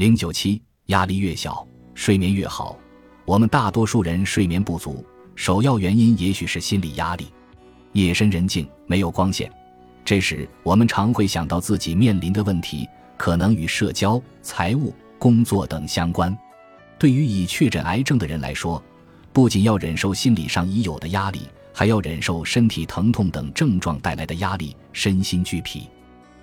零九七，压力越小，睡眠越好。我们大多数人睡眠不足，首要原因也许是心理压力。夜深人静，没有光线，这时我们常会想到自己面临的问题可能与社交、财务、工作等相关。对于已确诊癌症的人来说，不仅要忍受心理上已有的压力，还要忍受身体疼痛等症状带来的压力，身心俱疲。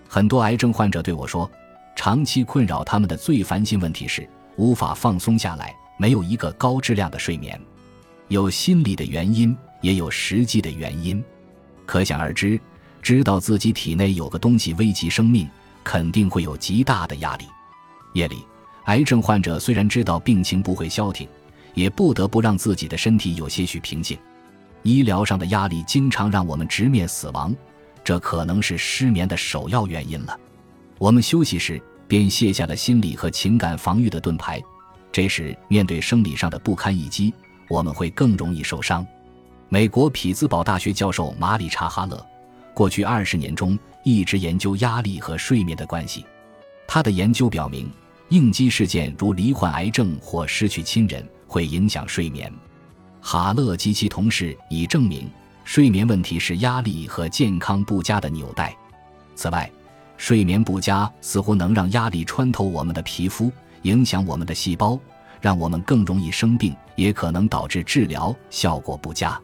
很多癌症患者对我说，长期困扰他们的最烦心问题是无法放松下来，没有一个高质量的睡眠。有心理的原因，也有实际的原因。可想而知，知道自己体内有个东西危及生命，肯定会有极大的压力。夜里，癌症患者虽然知道病情不会消停，也不得不让自己的身体有些许平静。医疗上的压力经常让我们直面死亡，这可能是失眠的首要原因了。我们休息时便卸下了心理和情感防御的盾牌，这时面对生理上的不堪一击，我们会更容易受伤。美国匹兹堡大学教授马里查·哈勒，过去二十年中一直研究压力和睡眠的关系。他的研究表明，应激事件如罹患癌症或失去亲人会影响睡眠。哈勒及其同事已证明，睡眠问题是压力和健康不佳的纽带。此外，睡眠不佳似乎能让压力穿透我们的皮肤，影响我们的细胞，让我们更容易生病，也可能导致治疗效果不佳。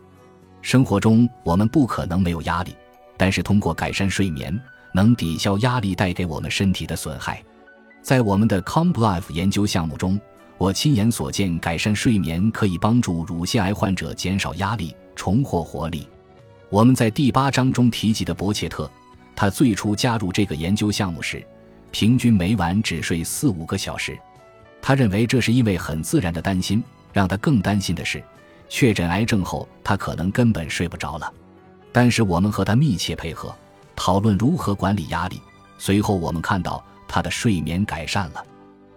生活中我们不可能没有压力，但是通过改善睡眠，能抵消压力带给我们身体的损害。在我们的 CompLife 研究项目中，我亲眼所见，改善睡眠可以帮助乳腺癌患者减少压力、重获活力。我们在第八章中提及的伯切特，他最初加入这个研究项目时，平均每晚只睡四五个小时。他认为这是因为很自然的担心，让他更担心的是。确诊癌症后，他可能根本睡不着了。但是我们和他密切配合，讨论如何管理压力。随后我们看到他的睡眠改善了。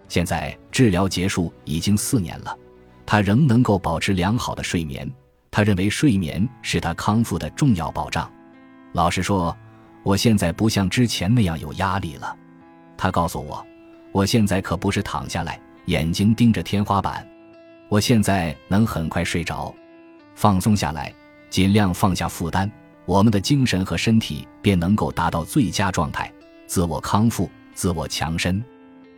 现在治疗结束已经四年了，他仍能够保持良好的睡眠。他认为睡眠是他康复的重要保障。老实说，我现在不像之前那样有压力了。他告诉我，我现在可不是躺下来，眼睛盯着天花板。我现在能很快睡着，放松下来，尽量放下负担，我们的精神和身体便能够达到最佳状态，自我康复，自我强身。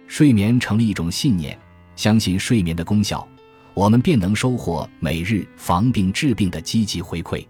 睡眠成了一种信念，相信睡眠的功效，我们便能收获每日防病治病的积极回馈。